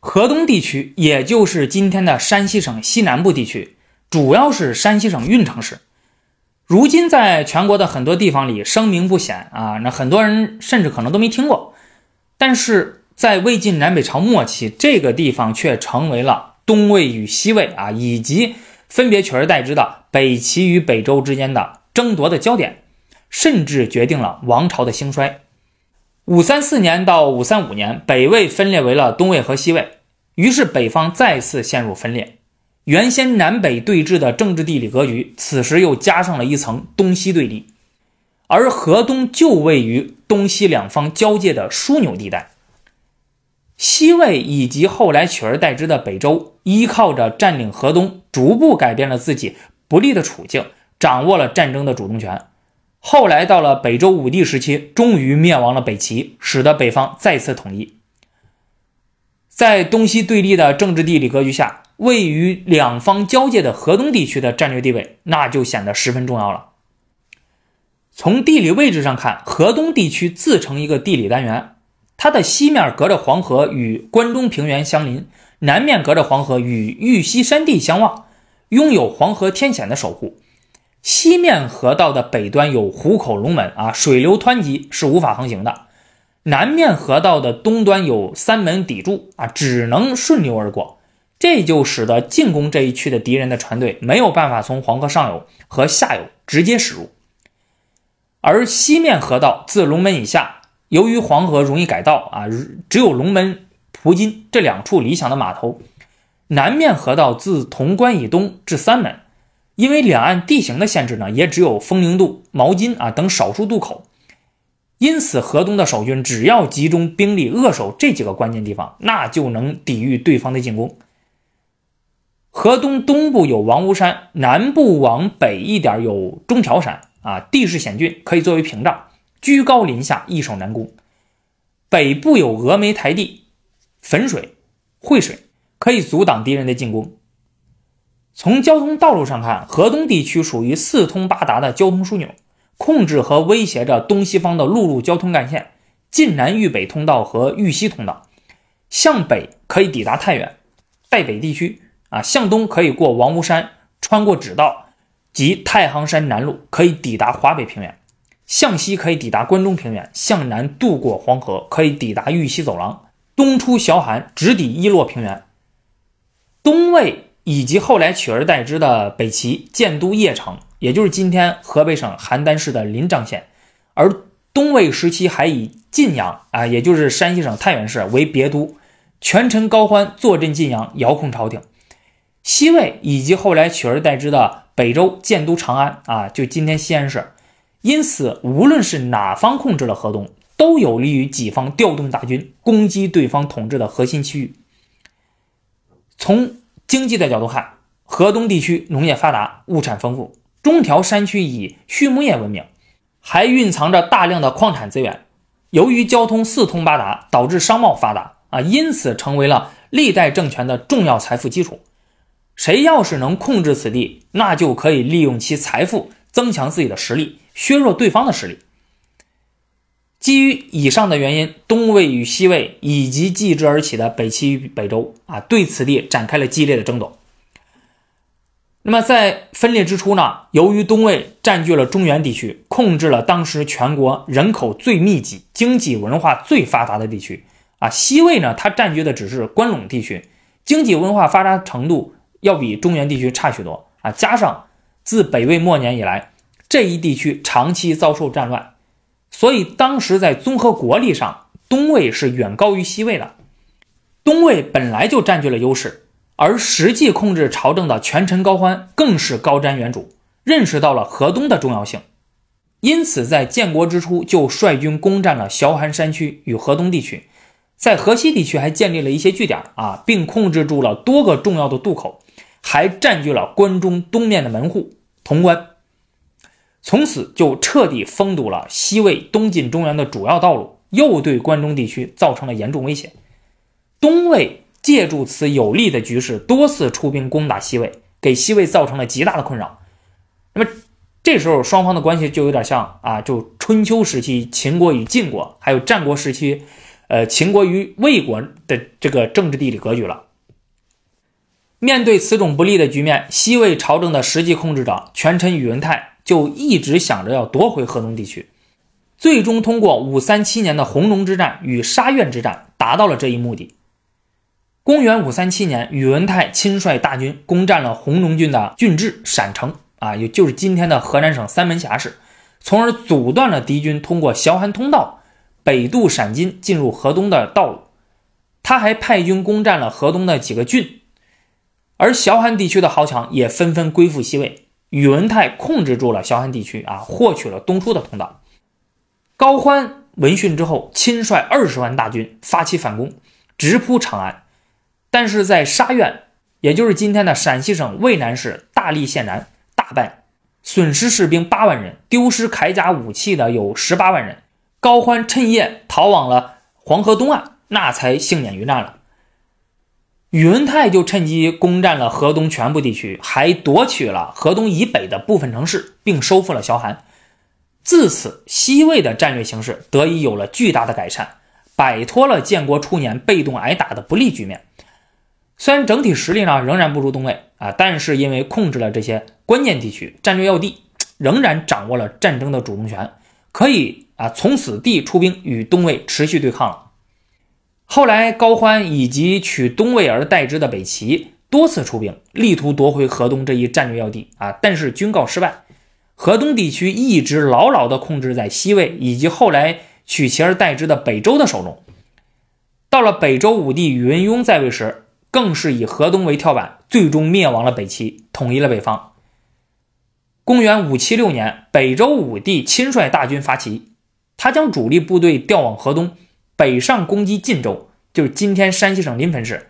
河东地区，也就是今天的山西省西南部地区，主要是山西省运城市。如今，在全国的很多地方里声名不显啊，那很多人甚至可能都没听过。但是在魏晋南北朝末期，这个地方却成为了东魏与西魏啊，以及分别取而代之的北齐与北周之间的争夺的焦点，甚至决定了王朝的兴衰。五三四年到五三五年，北魏分裂为了东魏和西魏，于是北方再次陷入分裂。原先南北对峙的政治地理格局，此时又加上了一层东西对立，而河东就位于东西两方交界的枢纽地带。西魏以及后来取而代之的北周，依靠着占领河东，逐步改变了自己不利的处境，掌握了战争的主动权。后来到了北周武帝时期，终于灭亡了北齐，使得北方再次统一。在东西对立的政治地理格局下，位于两方交界的河东地区的战略地位，那就显得十分重要了。从地理位置上看，河东地区自成一个地理单元，它的西面隔着黄河与关中平原相邻，南面隔着黄河与玉溪山地相望，拥有黄河天险的守护。西面河道的北端有虎口龙门啊，水流湍急，是无法航行的。南面河道的东端有三门砥柱啊，只能顺流而过，这就使得进攻这一区的敌人的船队没有办法从黄河上游和下游直接驶入。而西面河道自龙门以下，由于黄河容易改道啊，只有龙门、蒲津这两处理想的码头。南面河道自潼关以东至三门，因为两岸地形的限制呢，也只有丰宁渡、毛巾啊等少数渡口。因此，河东的守军只要集中兵力扼守这几个关键地方，那就能抵御对方的进攻。河东东部有王屋山，南部往北一点有中条山，啊，地势险峻，可以作为屏障，居高临下，易守难攻。北部有峨眉台地、汾水、惠水，可以阻挡敌人的进攻。从交通道路上看，河东地区属于四通八达的交通枢纽。控制和威胁着东西方的陆路交通干线，晋南豫北通道和豫西通道，向北可以抵达太原、代北地区啊，向东可以过王屋山，穿过指道及太行山南路，可以抵达华北平原；向西可以抵达关中平原，向南渡过黄河，可以抵达豫西走廊，东出崤函，直抵伊洛平原。东魏以及后来取而代之的北齐建都邺城。也就是今天河北省邯郸市的临漳县，而东魏时期还以晋阳啊，也就是山西省太原市为别都，权臣高欢坐镇晋阳，遥控朝廷。西魏以及后来取而代之的北周建都长安啊，就今天西安市。因此，无论是哪方控制了河东，都有利于己方调动大军攻击对方统治的核心区域。从经济的角度看，河东地区农业发达，物产丰富。中条山区以畜牧业闻名，还蕴藏着大量的矿产资源。由于交通四通八达，导致商贸发达啊，因此成为了历代政权的重要财富基础。谁要是能控制此地，那就可以利用其财富增强自己的实力，削弱对方的实力。基于以上的原因，东魏与西魏以及继之而起的北齐与北周啊，对此地展开了激烈的争夺。那么在分裂之初呢，由于东魏占据了中原地区，控制了当时全国人口最密集、经济文化最发达的地区啊，西魏呢，它占据的只是关陇地区，经济文化发达程度要比中原地区差许多啊。加上自北魏末年以来，这一地区长期遭受战乱，所以当时在综合国力上，东魏是远高于西魏的。东魏本来就占据了优势。而实际控制朝政的权臣高欢更是高瞻远瞩，认识到了河东的重要性，因此在建国之初就率军攻占了崤函山区与河东地区，在河西地区还建立了一些据点啊，并控制住了多个重要的渡口，还占据了关中东面的门户潼关，从此就彻底封堵了西魏东进中原的主要道路，又对关中地区造成了严重威胁，东魏。借助此有利的局势，多次出兵攻打西魏，给西魏造成了极大的困扰。那么这时候双方的关系就有点像啊，就春秋时期秦国与晋国，还有战国时期呃秦国与魏国的这个政治地理格局了。面对此种不利的局面，西魏朝政的实际控制者权臣宇文泰就一直想着要夺回河东地区，最终通过五三七年的红龙之战与沙苑之战达到了这一目的。公元五三七年，宇文泰亲率大军攻占了红龙郡的郡治陕城，啊，也就是今天的河南省三门峡市，从而阻断了敌军通过崤函通道北渡陕津进入河东的道路。他还派军攻占了河东的几个郡。而崤函地区的豪强也纷纷归附西魏，宇文泰控制住了崤函地区啊，获取了东出的通道。高欢闻讯之后，亲率二十万大军发起反攻，直扑长安。但是在沙苑，也就是今天的陕西省渭南市大荔县南，大败，损失士兵八万人，丢失铠甲武器的有十八万人。高欢趁夜逃往了黄河东岸，那才幸免于难了。宇文泰就趁机攻占了河东全部地区，还夺取了河东以北的部分城市，并收复了萧韩。自此，西魏的战略形势得以有了巨大的改善，摆脱了建国初年被动挨打的不利局面。虽然整体实力呢仍然不如东魏啊，但是因为控制了这些关键地区、战略要地，仍然掌握了战争的主动权，可以啊从此地出兵与东魏持续对抗了。后来，高欢以及取东魏而代之的北齐多次出兵，力图夺回河东这一战略要地啊，但是均告失败。河东地区一直牢牢地控制在西魏以及后来取其而代之的北周的手中。到了北周武帝宇文邕在位时，更是以河东为跳板，最终灭亡了北齐，统一了北方。公元五七六年，北周武帝亲率大军伐齐，他将主力部队调往河东。北上攻击晋州，就是今天山西省临汾市。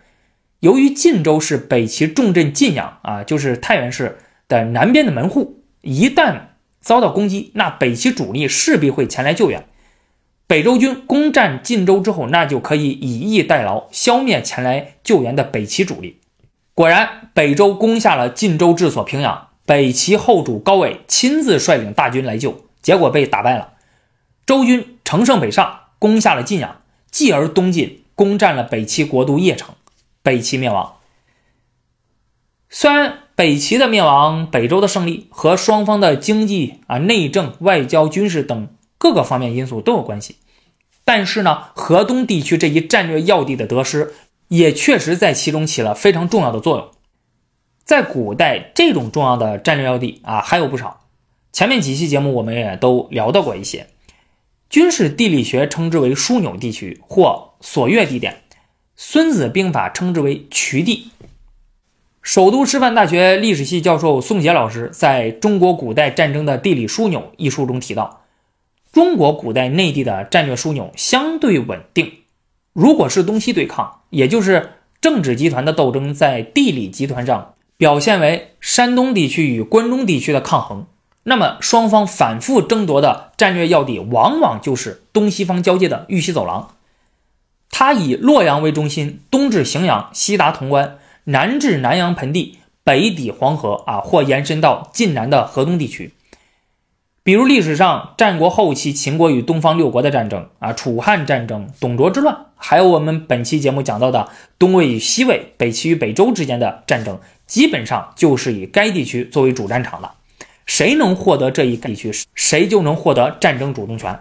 由于晋州是北齐重镇晋阳啊，就是太原市的南边的门户，一旦遭到攻击，那北齐主力势必会前来救援。北周军攻占晋州之后，那就可以以逸待劳，消灭前来救援的北齐主力。果然，北周攻下了晋州治所平阳，北齐后主高纬亲自率领大军来救，结果被打败了。周军乘胜北上。攻下了晋阳，继而东进，攻占了北齐国都邺城，北齐灭亡。虽然北齐的灭亡、北周的胜利和双方的经济啊、内政、外交、军事等各个方面因素都有关系，但是呢，河东地区这一战略要地的得失，也确实在其中起了非常重要的作用。在古代，这种重要的战略要地啊还有不少，前面几期节目我们也都聊到过一些。军事地理学称之为枢纽地区或锁钥地点，《孙子兵法》称之为渠地。首都师范大学历史系教授宋杰老师在中国古代战争的地理枢纽一书中提到，中国古代内地的战略枢纽相对稳定。如果是东西对抗，也就是政治集团的斗争，在地理集团上表现为山东地区与关中地区的抗衡。那么，双方反复争夺的战略要地，往往就是东西方交界的玉溪走廊。它以洛阳为中心，东至荥阳，西达潼关，南至南阳盆地，北抵黄河啊，或延伸到晋南的河东地区。比如历史上战国后期秦国与东方六国的战争啊，楚汉战争、董卓之乱，还有我们本期节目讲到的东魏与西魏、北齐与北周之间的战争，基本上就是以该地区作为主战场的。谁能获得这一地区，谁就能获得战争主动权。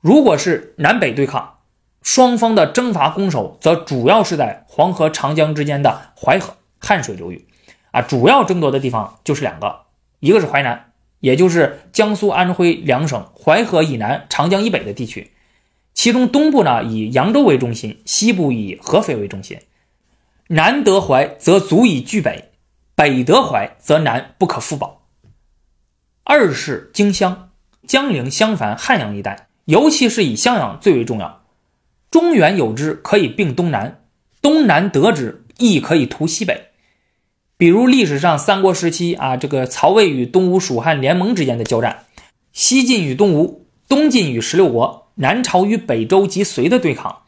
如果是南北对抗，双方的征伐攻守则主要是在黄河、长江之间的淮河、汉水流域。啊，主要争夺的地方就是两个，一个是淮南，也就是江苏、安徽两省淮河以南、长江以北的地区，其中东部呢以扬州为中心，西部以合肥为中心。南得淮则足以据北，北得淮则南不可复保。二是荆襄、江陵、襄樊、汉阳一带，尤其是以襄阳最为重要。中原有之，可以并东南；东南得之，亦可以图西北。比如历史上三国时期啊，这个曹魏与东吴、蜀汉联盟之间的交战，西晋与东吴，东晋与十六国，南朝与北周及隋的对抗，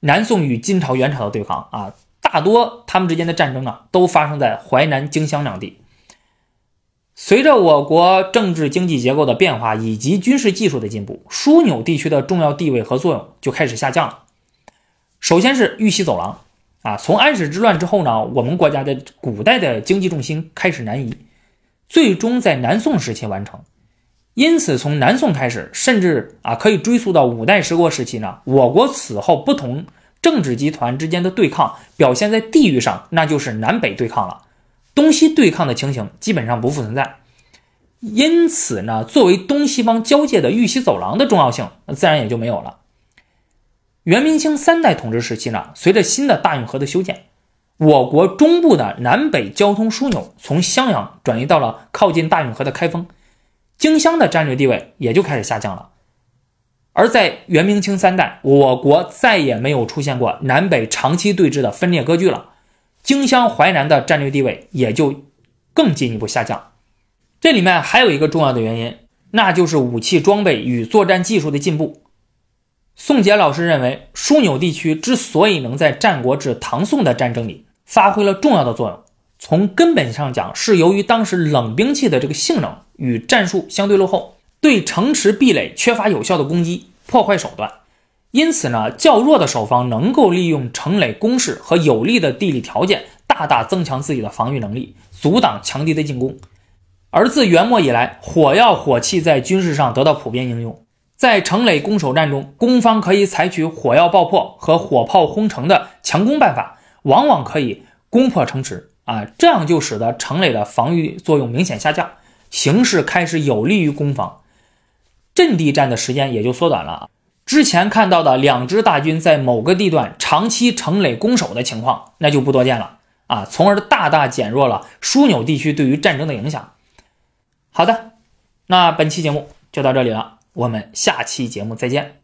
南宋与金朝、元朝的对抗啊，大多他们之间的战争啊，都发生在淮南、荆襄两地。随着我国政治经济结构的变化以及军事技术的进步，枢纽地区的重要地位和作用就开始下降了。首先是玉溪走廊啊，从安史之乱之后呢，我们国家的古代的经济重心开始南移，最终在南宋时期完成。因此，从南宋开始，甚至啊可以追溯到五代十国时期呢，我国此后不同政治集团之间的对抗表现在地域上，那就是南北对抗了。东西对抗的情形基本上不复存在，因此呢，作为东西方交界的玉溪走廊的重要性自然也就没有了。元明清三代统治时期呢，随着新的大运河的修建，我国中部的南北交通枢纽从襄阳转移到了靠近大运河的开封，荆襄的战略地位也就开始下降了。而在元明清三代，我国再也没有出现过南北长期对峙的分裂割据了。荆襄淮南的战略地位也就更进一步下降。这里面还有一个重要的原因，那就是武器装备与作战技术的进步。宋杰老师认为，枢纽地区之所以能在战国至唐宋的战争里发挥了重要的作用，从根本上讲，是由于当时冷兵器的这个性能与战术相对落后，对城池壁垒缺乏有效的攻击破坏手段。因此呢，较弱的守方能够利用城垒工事和有利的地理条件，大大增强自己的防御能力，阻挡强敌的进攻。而自元末以来，火药火器在军事上得到普遍应用，在城垒攻守战中，攻方可以采取火药爆破和火炮轰城的强攻办法，往往可以攻破城池啊，这样就使得城垒的防御作用明显下降，形势开始有利于攻防，阵地战的时间也就缩短了。之前看到的两支大军在某个地段长期城垒攻守的情况，那就不多见了啊，从而大大减弱了枢纽地区对于战争的影响。好的，那本期节目就到这里了，我们下期节目再见。